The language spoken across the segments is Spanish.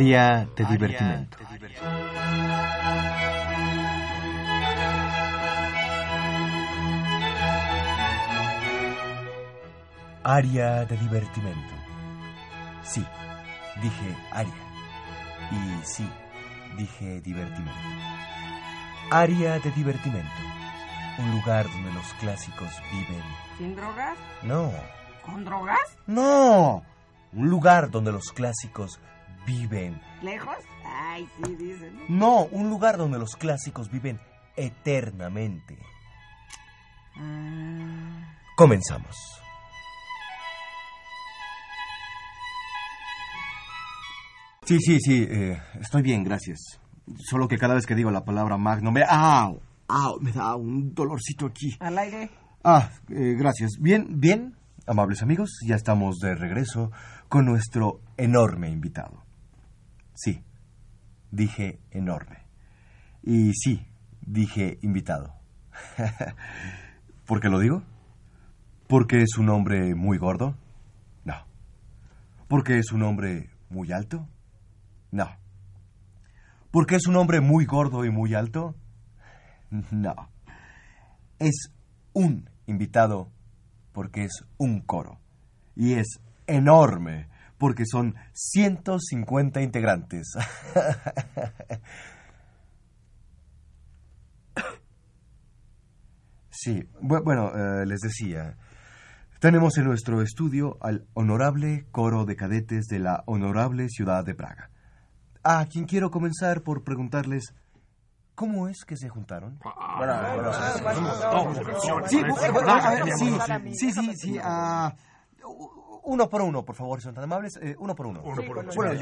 Área de divertimento. Área de divertimento. Sí, dije área. Y sí, dije divertimento. Área de divertimento. Un lugar donde los clásicos viven. ¿Sin drogas? No, ¿Con drogas? no. Un lugar donde los clásicos viven. ¿Lejos? Ay, sí, dicen. No, un lugar donde los clásicos viven eternamente. Ah, Comenzamos. Sí, sí, sí, eh, estoy bien, gracias. Solo que cada vez que digo la palabra magno me... ¡Au! ¡Au! Me da un dolorcito aquí. al aire. Ah, eh, gracias. Bien, bien, amables amigos, ya estamos de regreso con nuestro enorme invitado. Sí, dije enorme. Y sí, dije invitado. ¿Por qué lo digo? ¿Porque es un hombre muy gordo? No. ¿Porque es un hombre muy alto? No. ¿Porque es un hombre muy gordo y muy alto? No. Es un invitado porque es un coro. Y es enorme porque son 150 integrantes. Sí, bu- bueno, eh, les decía, tenemos en nuestro estudio al honorable coro de cadetes de la honorable ciudad de Praga. A quien quiero comenzar por preguntarles, ¿cómo es que se juntaron? Sí, sí, sí, sí, sí, ah, u- uno por uno, por favor, son tan amables, eh, uno por uno. Bueno,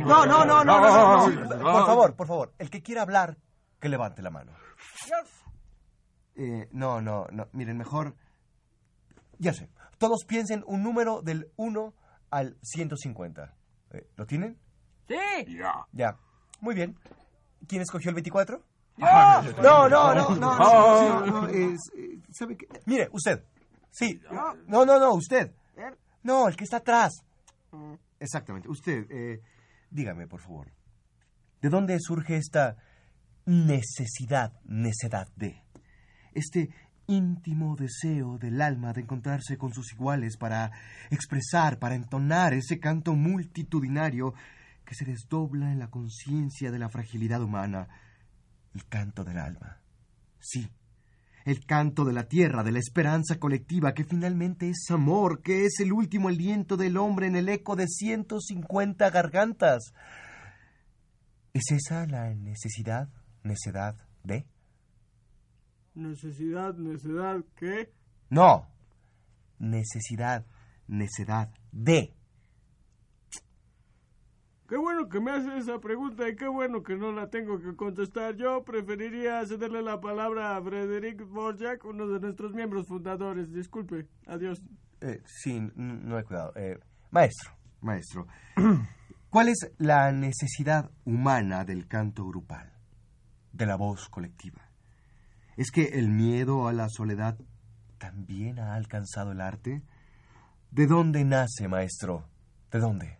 no, no, no, no, no, no, no, por favor, por favor, el que quiera hablar, que levante la mano. Eh, no, no, no, miren, mejor, ya sé, todos piensen un número del 1 al 150. Eh, ¿Lo tienen? ¡Sí! Ya, muy bien. ¿Quién escogió el 24? ¡Yo! No, no, no, no, no, no, no, es, eh, ¿sabe qué? Mire, usted. Sí. No, no, no, usted. No, el que está atrás. Exactamente, usted. eh, dígame, por favor. ¿De dónde surge esta necesidad, necedad de? Este íntimo deseo del alma de encontrarse con sus iguales para expresar, para entonar ese canto multitudinario que se desdobla en la conciencia de la fragilidad humana el canto del alma. Sí, el canto de la tierra, de la esperanza colectiva, que finalmente es amor, que es el último aliento del hombre en el eco de 150 gargantas. ¿Es esa la necesidad, necedad de? Necesidad, necesidad, ¿qué? No. Necesidad, necedad de. Qué bueno que me hace esa pregunta y qué bueno que no la tengo que contestar. Yo preferiría cederle la palabra a Frederick Borjak, uno de nuestros miembros fundadores. Disculpe. Adiós. Eh, sí, no hay cuidado. Eh, maestro, maestro, ¿cuál es la necesidad humana del canto grupal, de la voz colectiva? ¿Es que el miedo a la soledad también ha alcanzado el arte? ¿De dónde nace, maestro? ¿De dónde?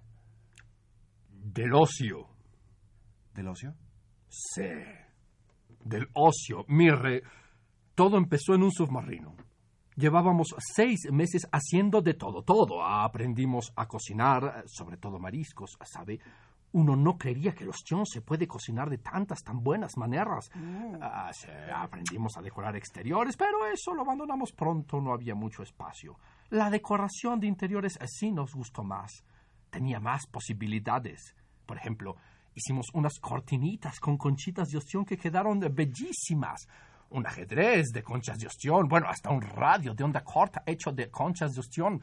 Del ocio. ¿Del ocio? Sí. Del ocio. Mire, todo empezó en un submarino. Llevábamos seis meses haciendo de todo, todo. Aprendimos a cocinar, sobre todo mariscos, ¿sabe? Uno no creería que el ostión se puede cocinar de tantas, tan buenas maneras. Ah, sí, aprendimos a decorar exteriores, pero eso lo abandonamos pronto, no había mucho espacio. La decoración de interiores sí nos gustó más. Tenía más posibilidades. Por ejemplo, hicimos unas cortinitas con conchitas de ostión que quedaron bellísimas. Un ajedrez de conchas de ostión, bueno, hasta un radio de onda corta hecho de conchas de ostión.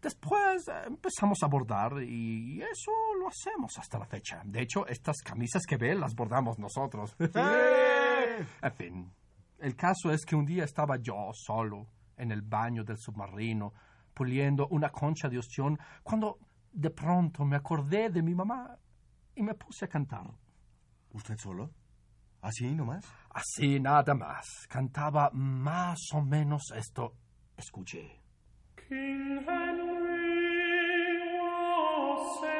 Después eh, empezamos a bordar y eso lo hacemos hasta la fecha. De hecho, estas camisas que ve las bordamos nosotros. en fin, el caso es que un día estaba yo solo en el baño del submarino puliendo una concha de ostión cuando de pronto me acordé de mi mamá y me puse a cantar. ¿Usted solo? ¿Así nomás? Así nada más. Cantaba más o menos esto. Escuché. King Henry was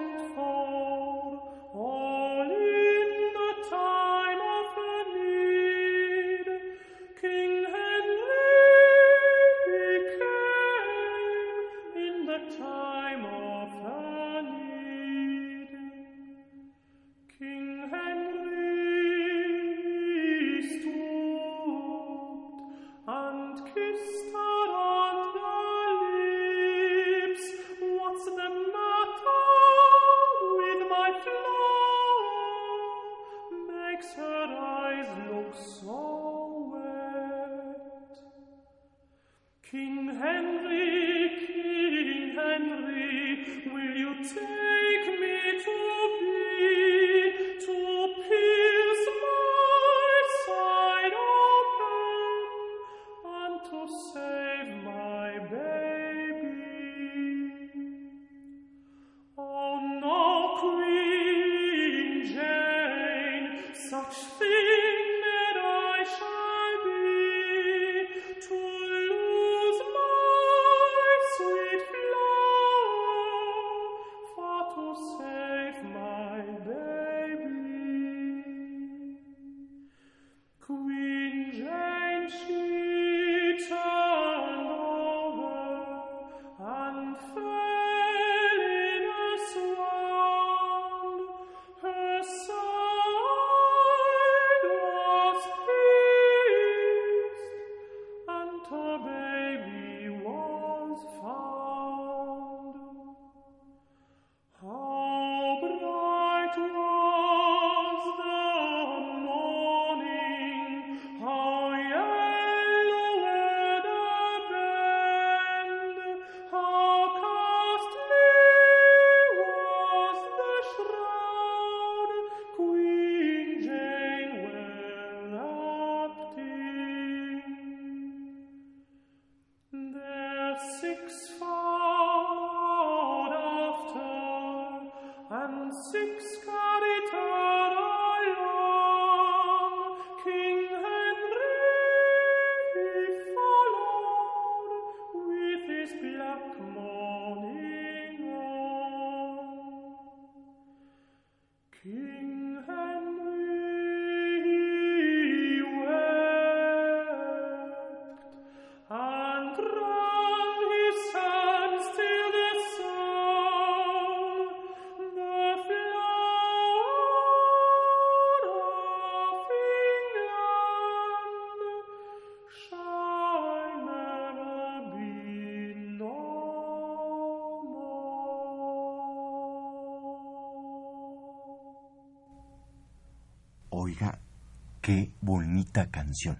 bonita canción.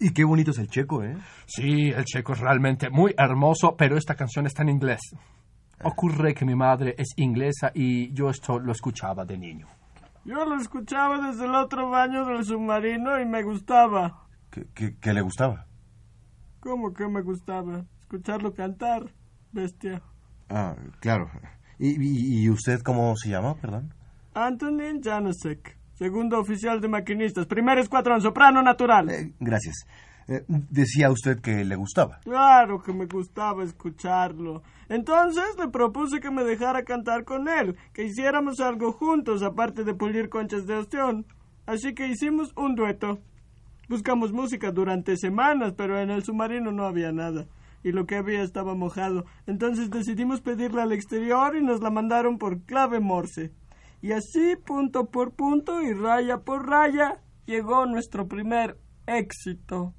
Y qué bonito es el checo, ¿eh? Sí, el checo es realmente muy hermoso, pero esta canción está en inglés. Ocurre que mi madre es inglesa y yo esto lo escuchaba de niño. Yo lo escuchaba desde el otro baño del submarino y me gustaba. ¿Qué, qué- qué le gustaba? ¿Cómo que me gustaba? Escucharlo cantar, bestia. Ah, claro. ¿Y, y- y usted cómo se llama, perdón? Antonin Janusek, segundo oficial de maquinistas, primer escuadrón, soprano natural. Eh, gracias. Eh, decía usted que le gustaba. Claro que me gustaba escucharlo. Entonces le propuse que me dejara cantar con él, que hiciéramos algo juntos aparte de pulir conchas de ostión. Así que hicimos un dueto. Buscamos música durante semanas, pero en el submarino no había nada. Y lo que había estaba mojado. Entonces decidimos pedirla al exterior y nos la mandaron por clave Morse. Y así, punto por punto y raya por raya, llegó nuestro primer éxito.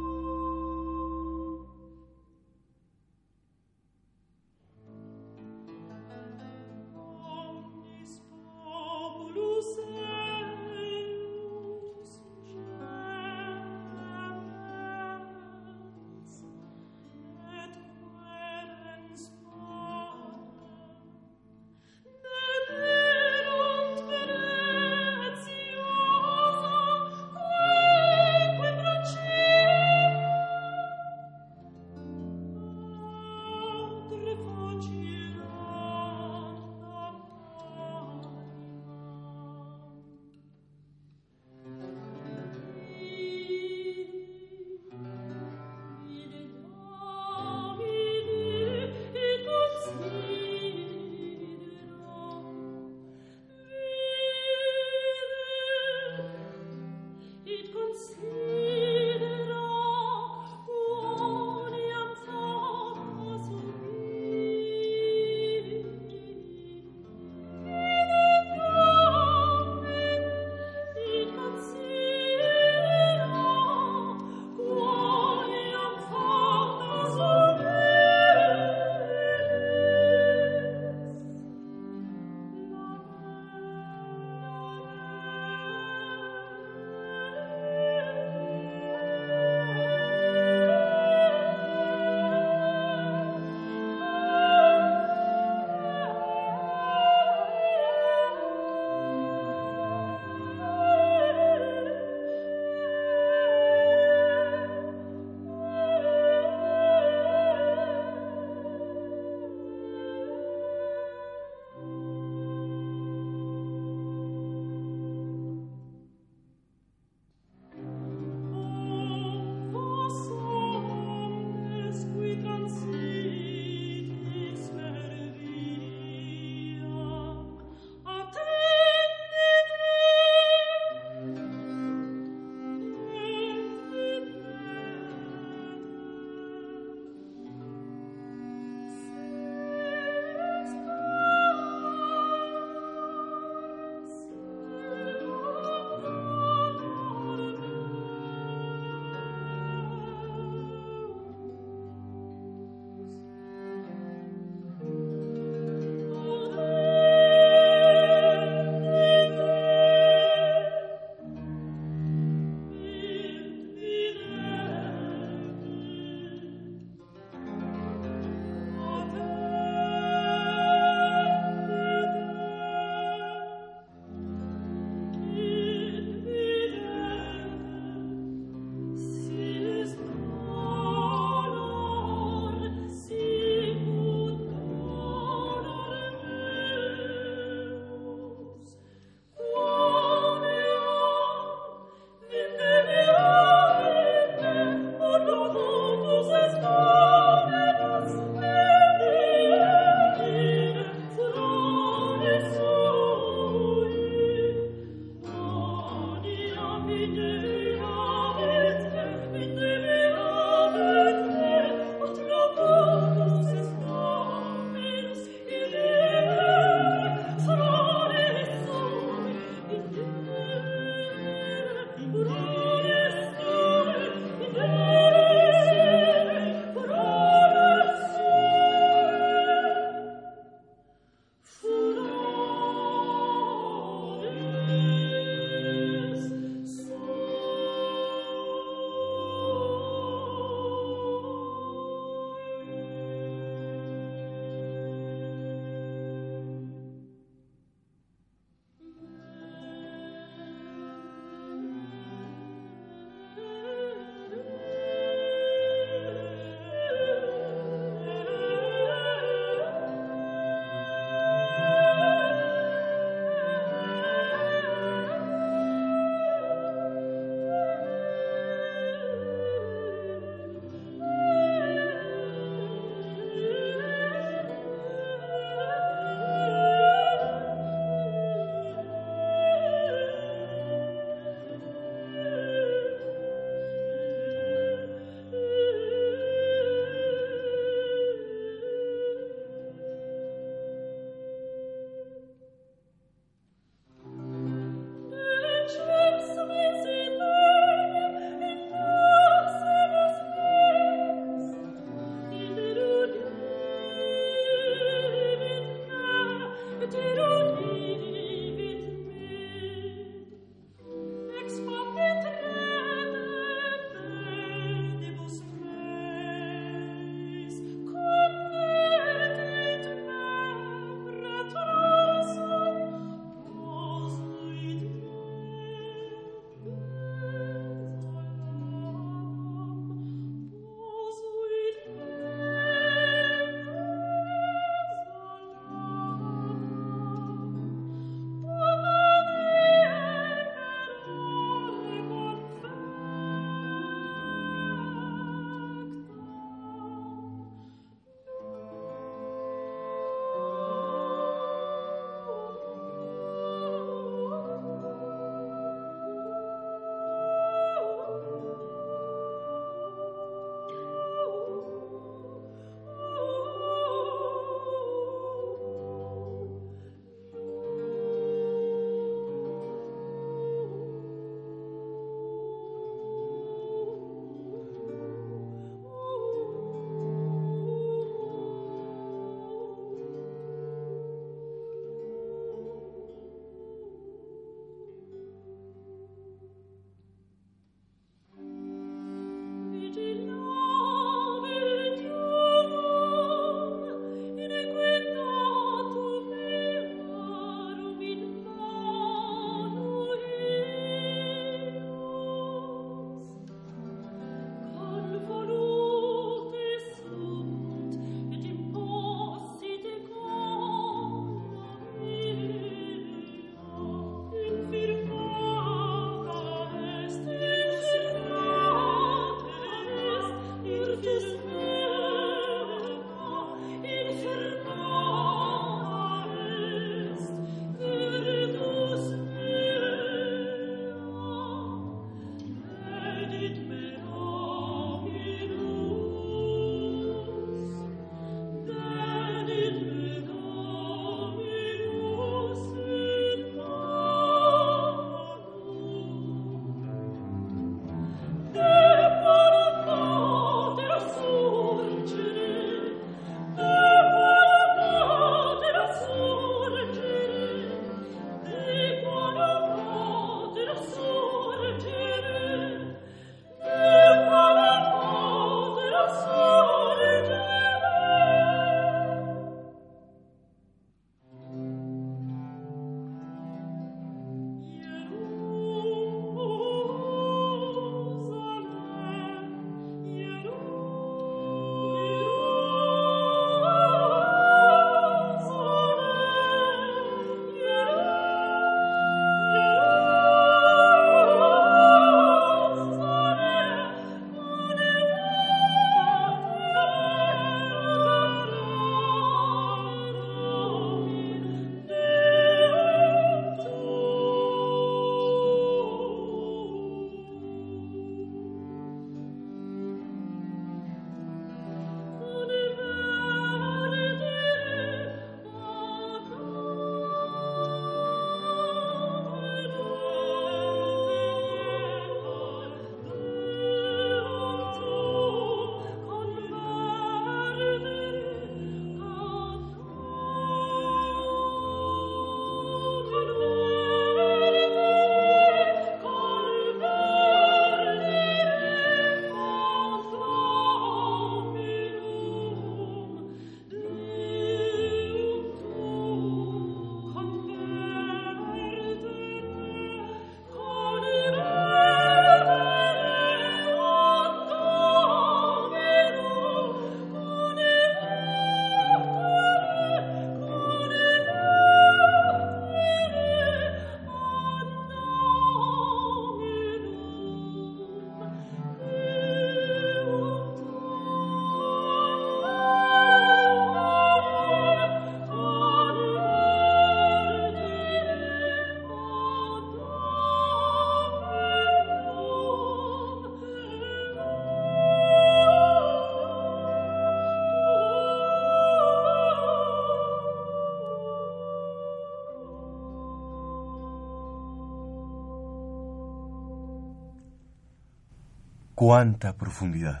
Cuánta profundidad.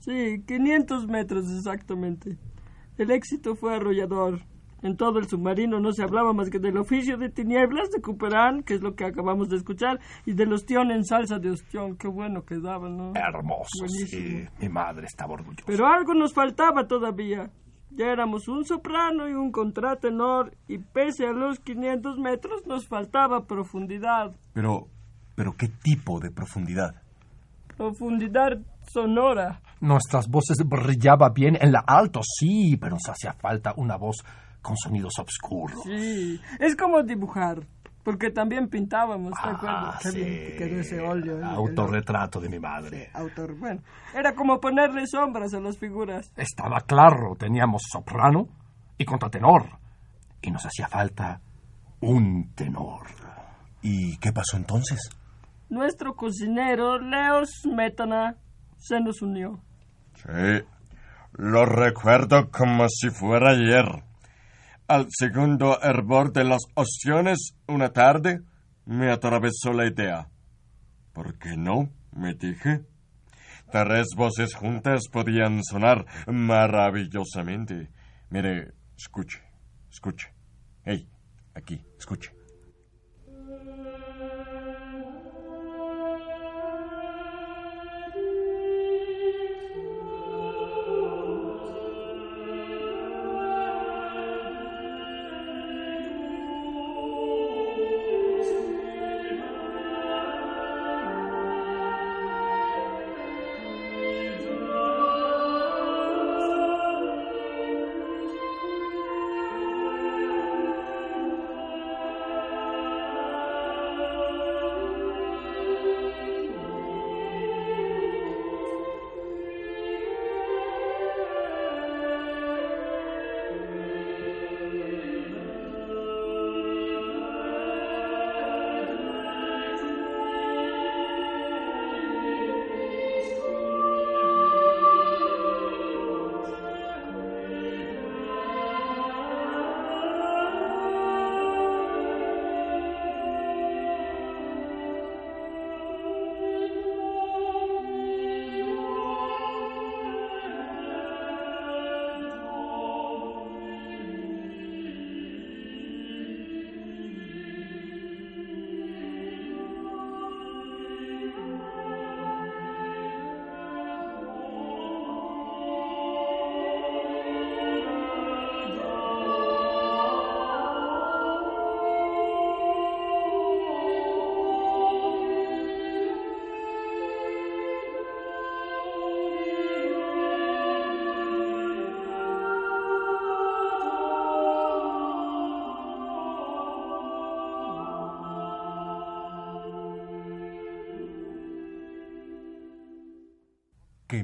Sí, 500 metros exactamente. El éxito fue arrollador. En todo el submarino no se hablaba más que del oficio de tinieblas de Cooperán, que es lo que acabamos de escuchar, y del ostión en salsa de ostión. Qué bueno quedaba, ¿no? Hermoso, Buenísimo. sí. Mi madre estaba orgullosa. Pero algo nos faltaba todavía. Ya éramos un soprano y un contratenor, y pese a los 500 metros nos faltaba profundidad. Pero, pero ¿qué tipo de profundidad? Profundidad sonora. Nuestras voces brillaban bien en la alto, sí, pero nos hacía falta una voz con sonidos oscuros. Sí, es como dibujar, porque también pintábamos, ¿te Ah, acuerdas? Qué sí. bien que quedó ese óleo. ¿eh? Autorretrato de mi madre. Autor, bueno, era como ponerle sombras a las figuras. Estaba claro, teníamos soprano y contratenor. Y nos hacía falta un tenor. ¿Y qué pasó entonces? Nuestro cocinero, Leo Smetana, se nos unió. Sí, lo recuerdo como si fuera ayer. Al segundo hervor de las opciones, una tarde, me atravesó la idea. ¿Por qué no? me dije. Tres voces juntas podían sonar maravillosamente. Mire, escuche, escuche. Hey, aquí, escuche.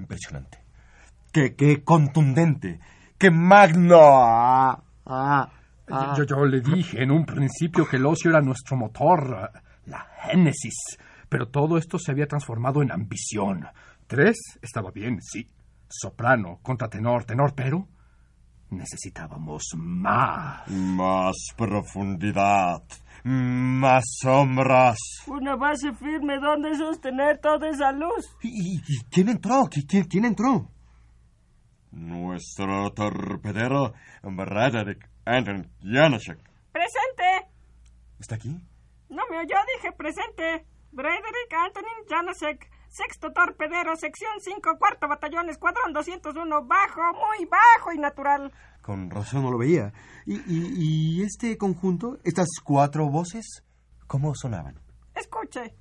Impresionante. Qué, qué contundente. Qué magno. Ah, ah, ah. Yo, yo le dije en un principio que el ocio era nuestro motor, la génesis. Pero todo esto se había transformado en ambición. Tres estaba bien, sí. Soprano, contratenor, tenor, pero necesitábamos más. Más profundidad, más sombras. Una base firme donde sostener toda esa luz. ¿Y, quién entró? ¿Qui- ¿Quién, quién entró? Nuestro torpedero, Frederick Anton Janacek. ¡Presente! ¿Está aquí? No me oyó, dije presente. Frederick Antonin Janasek, sexto torpedero, sección 5, cuarto batallón, escuadrón 201, bajo, muy bajo y natural. Con razón no lo veía. ¿Y, y- y este conjunto? ¿Estas cuatro voces? ¿Cómo sonaban? Escuche.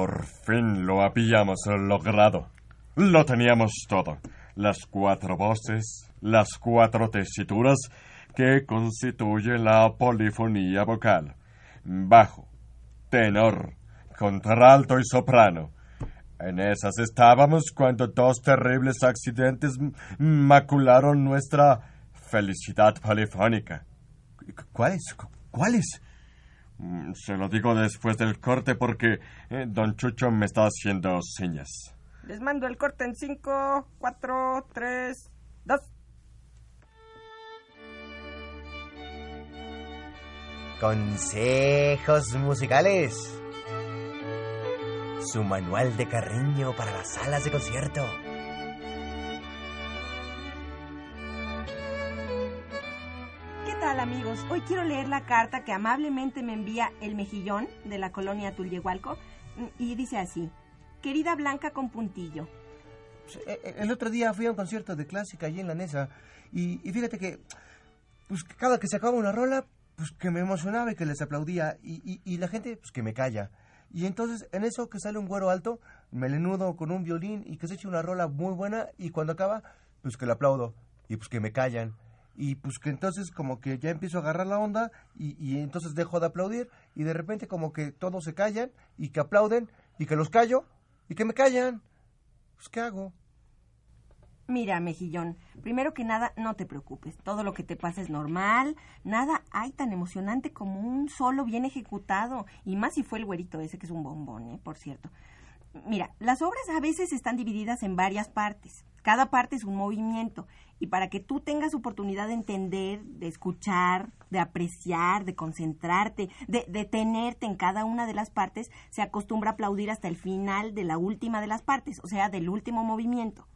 Por fin lo habíamos logrado. Lo teníamos todo. Las cuatro voces, las cuatro tesituras que constituyen la polifonía vocal. Bajo, tenor, contralto y soprano. En esas estábamos cuando dos terribles accidentes macularon nuestra felicidad polifónica. ¿Cuáles? ¿Cuáles? Mm, Se lo digo después del corte porque eh, don Chucho me está haciendo señas. Les mando el corte en 5, 4, 3, 2. Consejos musicales. Su manual de Carreño para las salas de concierto. Amigos? Hoy quiero leer la carta que amablemente me envía el mejillón de la colonia Tulyehualco mm, y dice así. Querida Blanca con puntillo. Pues, eh, eh, El otro día fui a un concierto de clásica allí en la Nesa y, y fíjate que pues cada que se acaba una rola, pues que me emocionaba y que les aplaudía y, la gente pues que me calla. Y entonces en eso que sale un güero alto, melenudo con un violín y que se echa una rola muy buena y cuando acaba, pues que le aplaudo y pues que me callan. Y pues que entonces como que ya empiezo a agarrar la onda y, y entonces dejo de aplaudir y de repente como que todos se callan y que aplauden y que los callo y que me callan. Pues ¿qué hago? Mira, mejillón, primero que nada, no te preocupes. Todo lo que te pasa es normal. Nada hay tan emocionante como un solo bien ejecutado. Y más si fue el güerito ese que es un bombón, ¿eh? Por cierto. Mira, las obras a veces están divididas en varias partes. Cada parte es un movimiento. Y para que tú tengas oportunidad de entender, de escuchar, de apreciar, de concentrarte, de detenerte en cada una de las partes, se acostumbra a aplaudir hasta el final de la última de las partes, o sea, del último movimiento.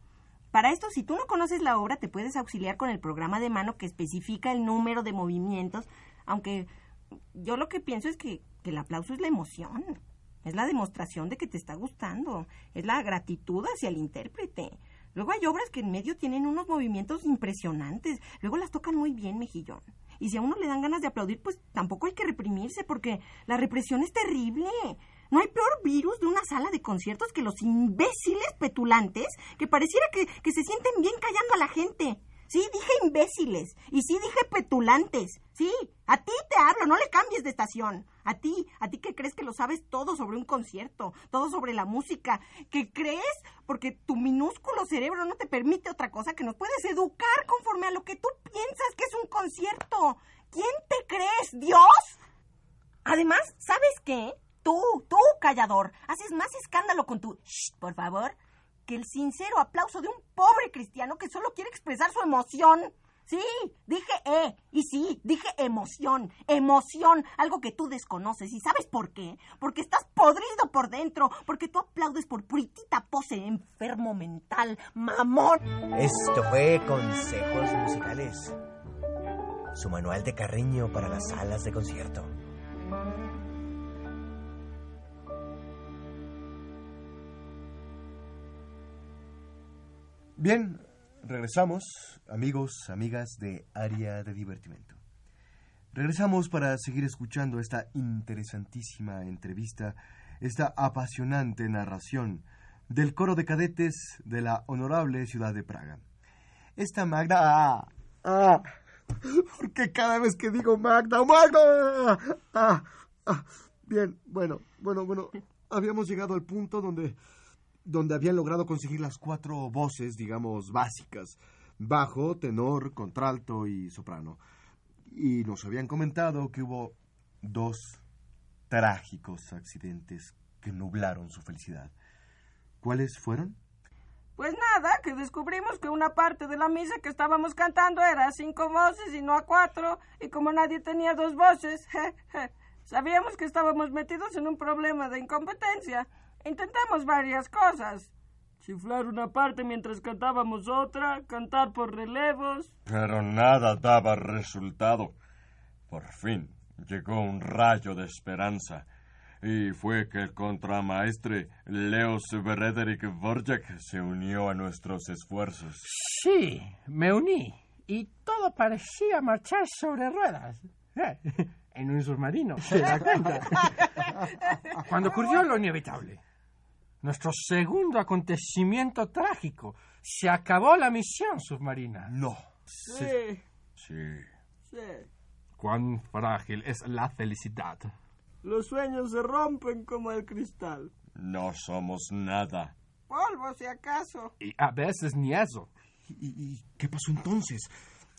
Para esto, si tú no conoces la obra, te puedes auxiliar con el programa de mano que especifica el número de movimientos, aunque yo lo que pienso es que, que el aplauso es la emoción, es la demostración de que te está gustando, es la gratitud hacia el intérprete. Luego hay obras que en medio tienen unos movimientos impresionantes, luego las tocan muy bien, mejillón. Y si a uno le dan ganas de aplaudir, pues tampoco hay que reprimirse, porque la represión es terrible. No hay peor virus de una sala de conciertos que los imbéciles petulantes que pareciera que, que se sienten bien callando a la gente. Sí, dije imbéciles. Y sí dije petulantes. Sí, a ti te hablo, no le cambies de estación. A ti, a ti que crees que lo sabes todo sobre un concierto, todo sobre la música, que crees porque tu minúsculo cerebro no te permite otra cosa que nos puedes educar conforme a lo que tú piensas que es un concierto. ¿Quién te crees, Dios? Además, ¿sabes qué? Tú, tú, callador, haces más escándalo con tu shh, por favor, que el sincero aplauso de un pobre cristiano que solo quiere expresar su emoción. Sí, dije eh, y sí, dije emoción, emoción, algo que tú desconoces. ¿Y sabes por qué? Porque estás podrido por dentro, porque tú aplaudes por puritita pose, enfermo mental, mamón. Esto fue Consejos Musicales. Su manual de Carreño para las salas de concierto. Bien, regresamos, amigos, amigas de Área de Divertimento. Regresamos para seguir escuchando esta interesantísima entrevista, esta apasionante narración del coro de cadetes de la honorable ciudad de Praga. Esta Magda... ¡Ah! ¡Ah! Porque cada vez que digo Magda, Magda... ¡Ah! ¡Ah! Bien, bueno, bueno, bueno, habíamos llegado al punto donde donde habían logrado conseguir las cuatro voces, digamos, básicas, bajo, tenor, contralto y soprano. Y nos habían comentado que hubo dos trágicos accidentes que nublaron su felicidad. ¿Cuáles fueron? Pues nada, que descubrimos que una parte de la misa que estábamos cantando era a cinco voces y no a cuatro, y como nadie tenía dos voces, sabíamos que estábamos metidos en un problema de incompetencia. Intentamos varias cosas. Chiflar una parte mientras cantábamos otra, cantar por relevos. Pero nada daba resultado. Por fin llegó un rayo de esperanza. Y fue que el contramaestre Leos Frederick Vorjak se unió a nuestros esfuerzos. Sí, me uní y todo parecía marchar sobre ruedas. en un submarino. ¿Se da cuenta? Cuando ocurrió lo inevitable, nuestro segundo acontecimiento trágico, se acabó la misión submarina. No. Sí, Sí. sí. Cuán frágil es la felicidad. Los sueños se rompen como el cristal. No somos nada. Polvo, si acaso. Y a veces ni eso. ¿Y, y qué pasó entonces?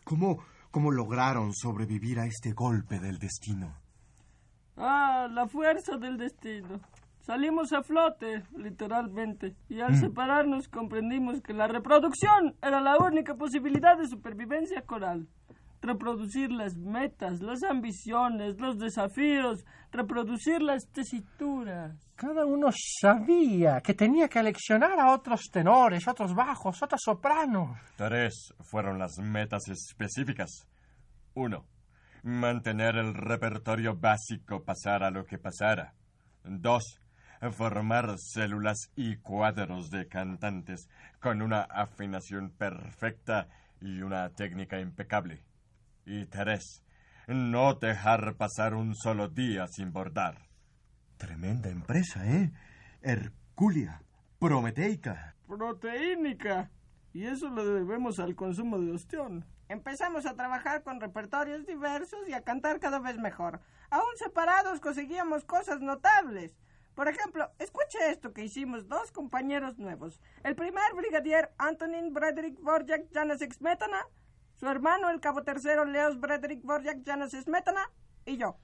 ¿Cómo, ¿Cómo lograron sobrevivir a este golpe del destino? Ah, la fuerza del destino. Salimos a flote, literalmente, y al separarnos comprendimos que la reproducción era la única posibilidad de supervivencia coral. Reproducir las metas, las ambiciones, los desafíos, reproducir las tesituras. Cada uno sabía que tenía que leccionar a otros tenores, otros bajos, otros sopranos. Tres fueron las metas específicas. Uno, mantener el repertorio básico pasara lo que pasara. Dos, formar células y cuadros de cantantes con una afinación perfecta y una técnica impecable. Y tres, no dejar pasar un solo día sin bordar. Tremenda empresa, ¿eh? Hercúlea, prometeica. Proteínica. Y eso lo debemos al consumo de ostión. Empezamos a trabajar con repertorios diversos y a cantar cada vez mejor. Aún separados conseguíamos cosas notables. Por ejemplo, escuche esto que hicimos dos compañeros nuevos. El primer brigadier Antonin Brederick Borjak Janas Smetana, su hermano el cabo tercero Leos Brederick Borjak Janas Smetana y yo.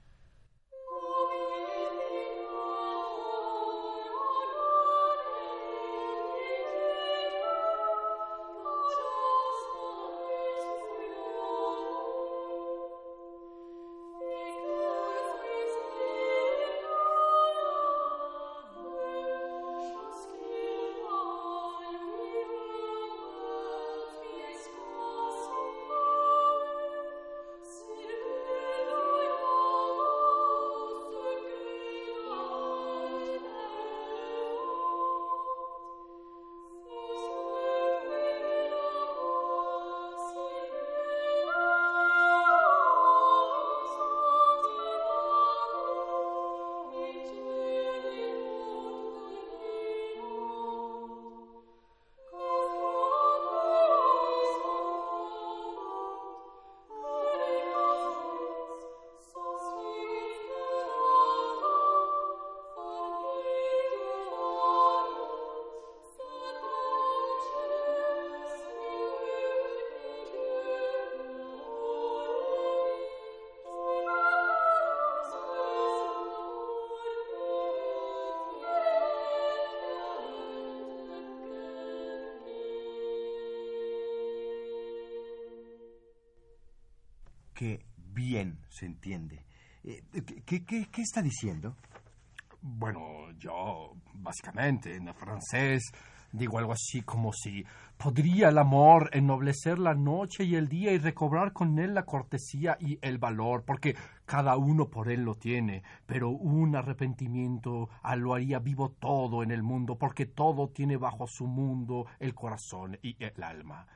Entiende. Eh, ¿qué, qué, qué está diciendo? Bueno, yo, básicamente, en francés, digo algo así como si podría el amor ennoblecer la noche y el día y recobrar con él la cortesía y el valor, porque cada uno por él lo tiene, pero un arrepentimiento ah, lo haría vivo todo en el mundo, porque todo tiene bajo su mundo el corazón y el alma.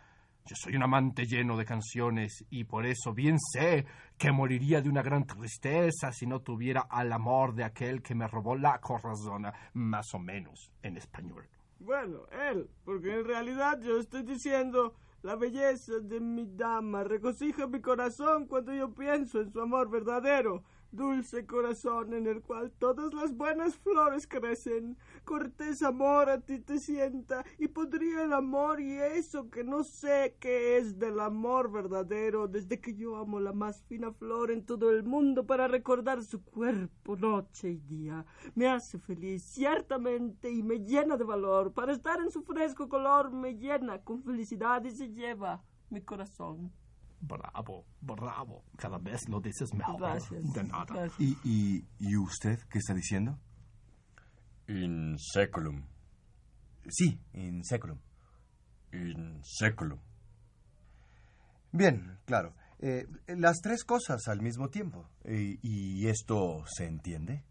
Yo soy un amante lleno de canciones y por eso bien sé que moriría de una gran tristeza si no tuviera al amor de aquel que me robó la corazón, más o menos en español. Bueno, él, porque en realidad yo estoy diciendo la belleza de mi dama regocija mi corazón cuando yo pienso en su amor verdadero, dulce corazón en el cual todas las buenas flores crecen, cortés amor a ti te sienta, y podría el amor y eso que no sé qué es del amor verdadero, desde que yo amo la más fina flor en todo el mundo para recordar su cuerpo noche y día, me hace feliz, ciertamente, y me llena de valor, para estar en su fresco color me llena con felicidad y se lleva mi corazón. Bravo, bravo. Cada vez lo dices mejor. Gracias. De nada. Gracias. ¿Y, y, y usted qué está diciendo? In seculum. Sí, in seculum. In seculum. Bien, claro. Eh, las tres cosas al mismo tiempo. ¿Y esto se entiende?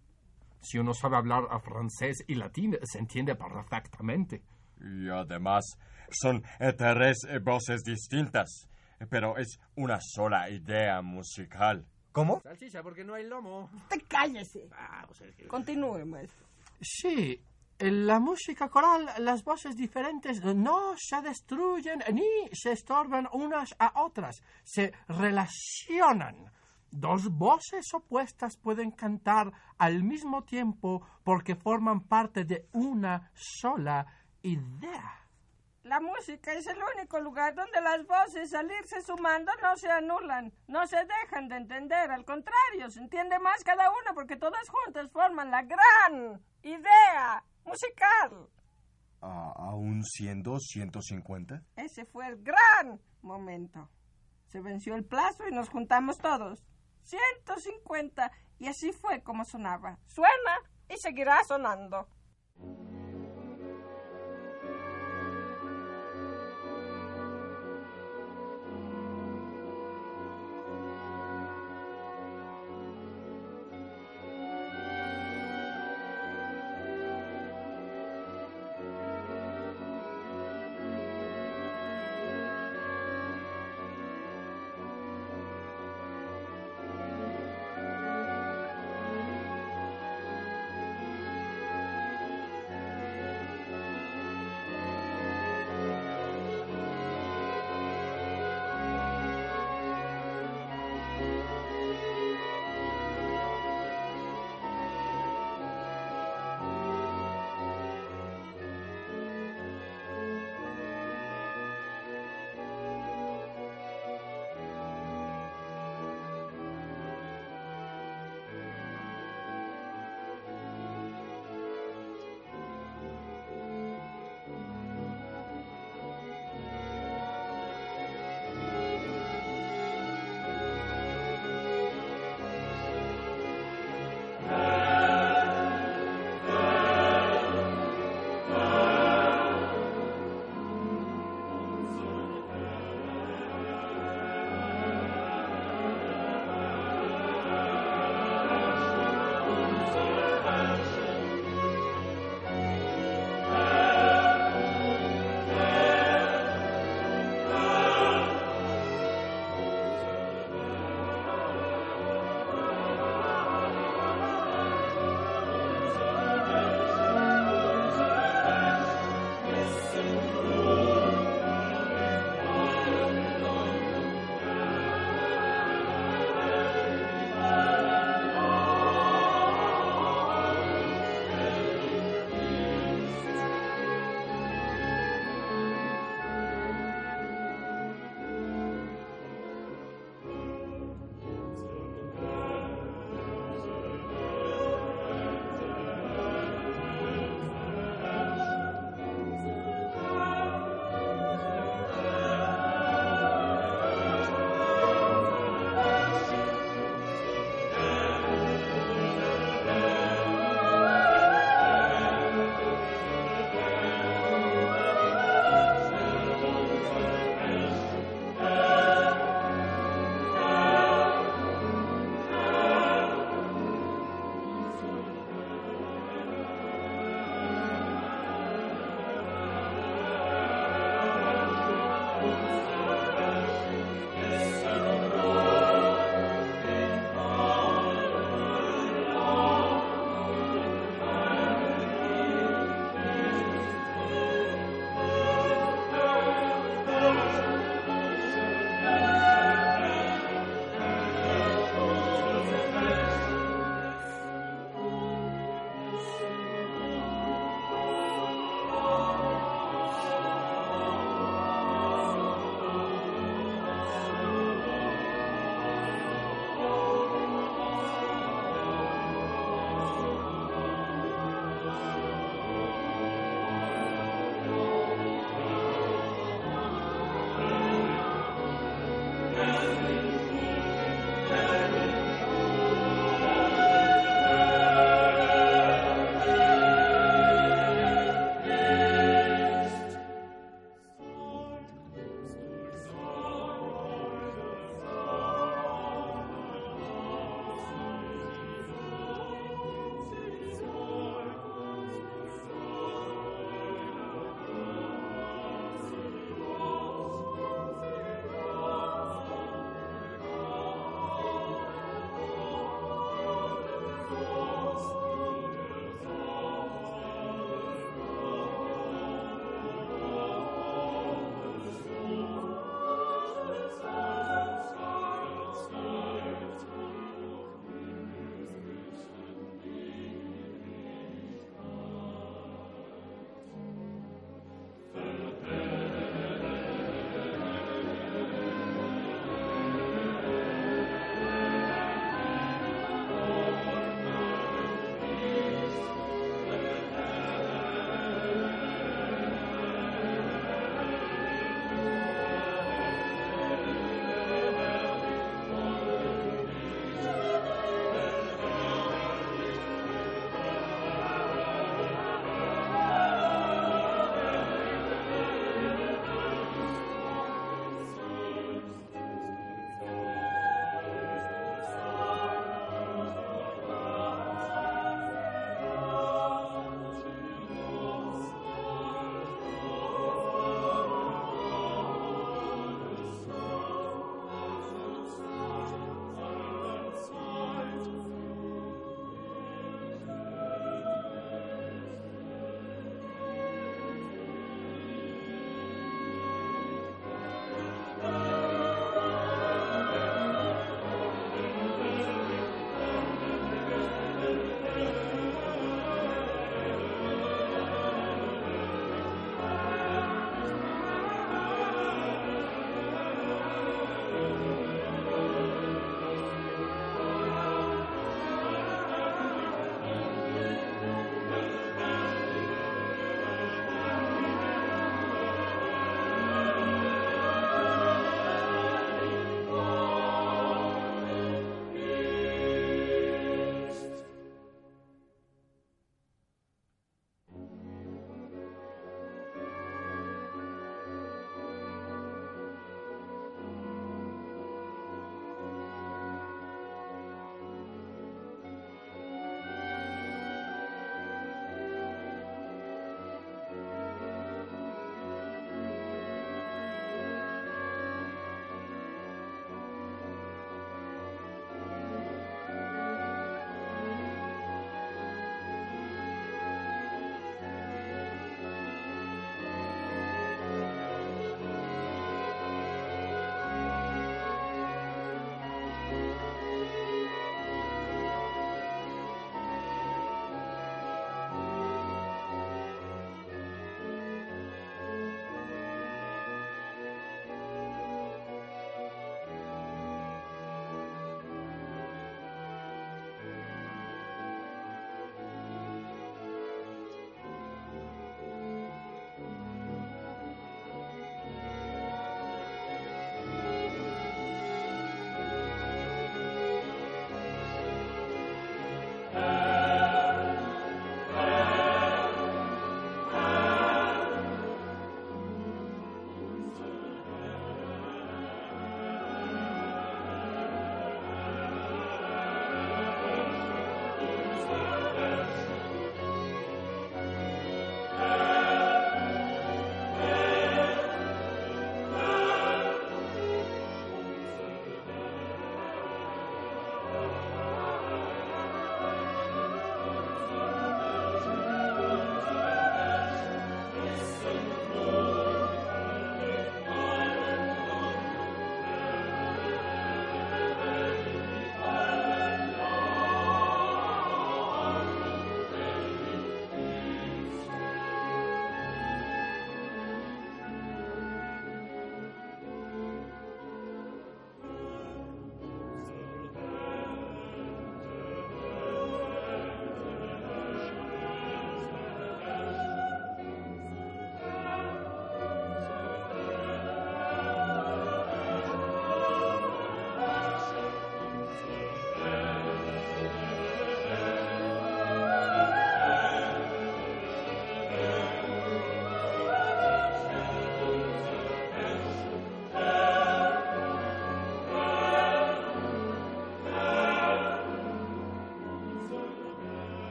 Si uno sabe hablar a francés y latín, se entiende perfectamente. Y además son eh, tres voces distintas, pero es una sola idea musical. ¿Cómo? Salchicha, porque no hay lomo. ¡Te cállese! Ah, pues Continúe, maestro. Sí, en la música coral las voces diferentes no se destruyen ni se estorban unas a otras, se relacionan. Dos voces opuestas pueden cantar al mismo tiempo porque forman parte de una sola idea. La música es el único lugar donde las voces al irse sumando no se anulan, no se dejan de entender, al contrario, se entiende más cada una porque todas juntas forman la gran idea musical. Ah, ¿Aún siendo 150? Ese fue el gran momento. Se venció el plazo y nos juntamos todos. 150. Y así fue como sonaba. Suena y seguirá sonando.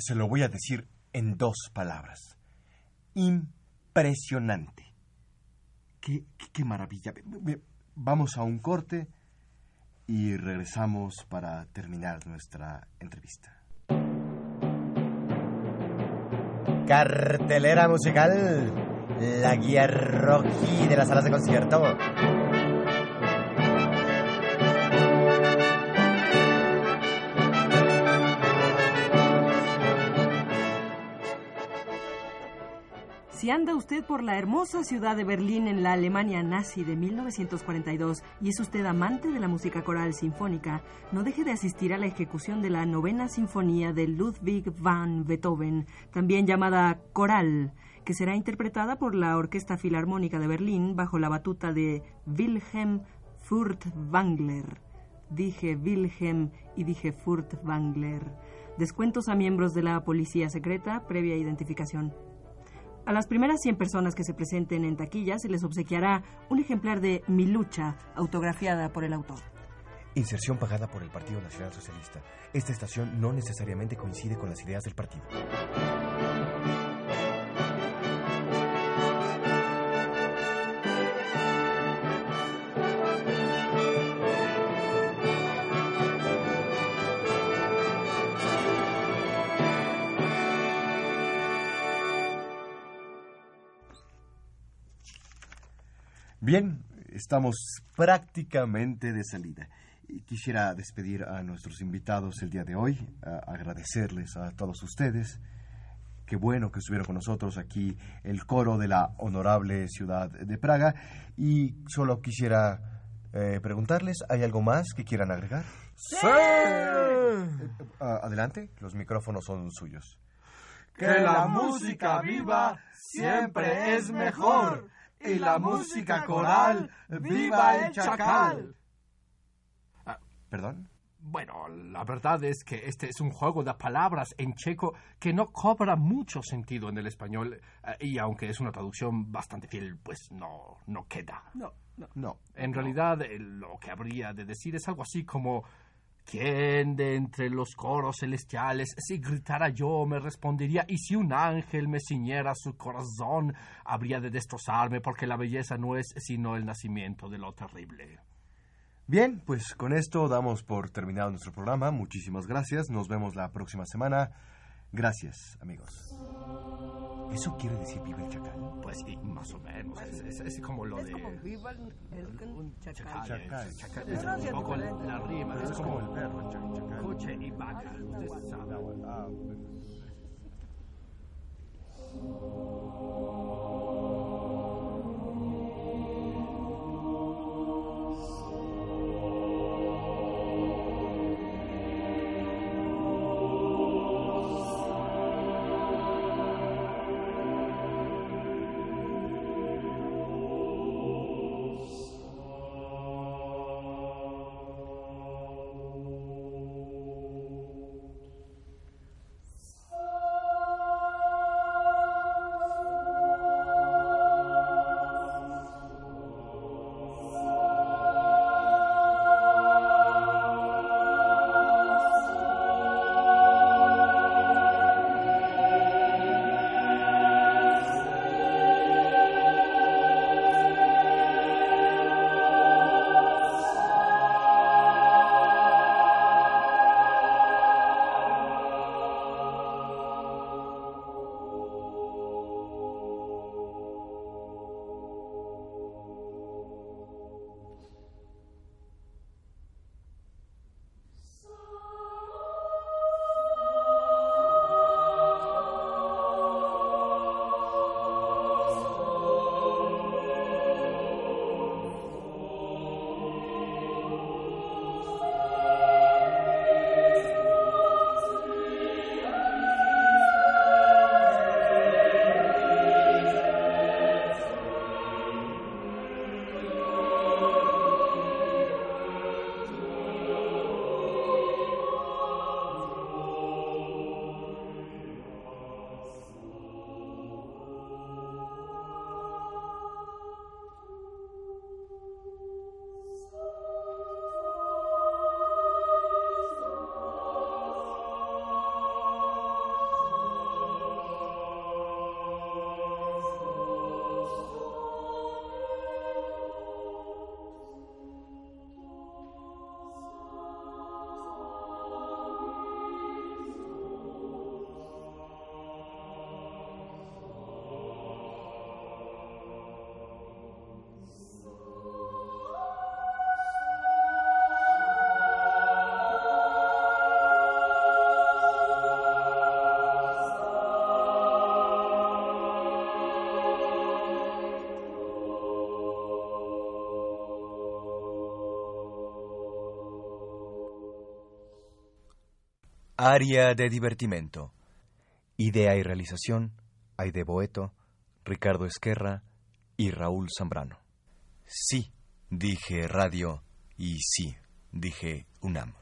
Se lo voy a decir en dos palabras. Impresionante. Qué, qué- maravilla. Vamos a un corte y regresamos para terminar nuestra entrevista. Cartelera musical. La guía Rocky de las salas de concierto. Si anda usted por la hermosa ciudad de Berlín en la Alemania nazi de 1942 y es usted amante de la música coral sinfónica, no deje de asistir a la ejecución de la novena sinfonía de Ludwig van Beethoven, también llamada Coral, que será interpretada por la Orquesta Filarmónica de Berlín bajo la batuta de Wilhelm Furtwängler. Dije Wilhelm y dije Furtwängler. Descuentos a miembros de la policía secreta previa identificación. A las primeras 100 personas que se presenten en taquilla se les obsequiará un ejemplar de Mi lucha, autografiada por el autor. Inserción pagada por el Partido Nacional Socialista. Esta estación no necesariamente coincide con las ideas del partido. Bien, estamos prácticamente de salida. Quisiera despedir a nuestros invitados el día de hoy, a- agradecerles a todos ustedes. Qué bueno que estuvieron con nosotros aquí el coro de la honorable ciudad de Praga. Y solo quisiera eh, preguntarles, ¿hay algo más que quieran agregar? ¡Sí! adelante, los micrófonos son suyos. Que la música viva siempre es mejor. Y la música coral, viva el chacal. ¿Perdón? Bueno, la verdad es que este es un juego de palabras en checo que no cobra mucho sentido en el español eh, y aunque es una traducción bastante fiel, pues no, no queda. No, no. No. En realidad, eh, lo que habría de decir es algo así como ¿Quién de entre los coros celestiales, si gritara yo, me respondería? Y si un ángel me ciñera su corazón, habría de destrozarme, porque la belleza no es sino el nacimiento de lo terrible. Bien, pues con esto damos por terminado nuestro programa. Muchísimas gracias. Nos vemos la próxima semana. Gracias, amigos. ¿Eso quiere decir vive el chacal? Pues sí, más o menos. Es, es- es como lo de. viva el, Chacal, Chacal. es- chacal, es un poco la rima, es como el perro, chacal. coche y vaca. Usted sabe. Ah, Área de divertimento. Idea y realización, Aide Boeto, Ricardo Esquerra y Raúl Zambrano. Sí, dije radio y sí, dije UNAM.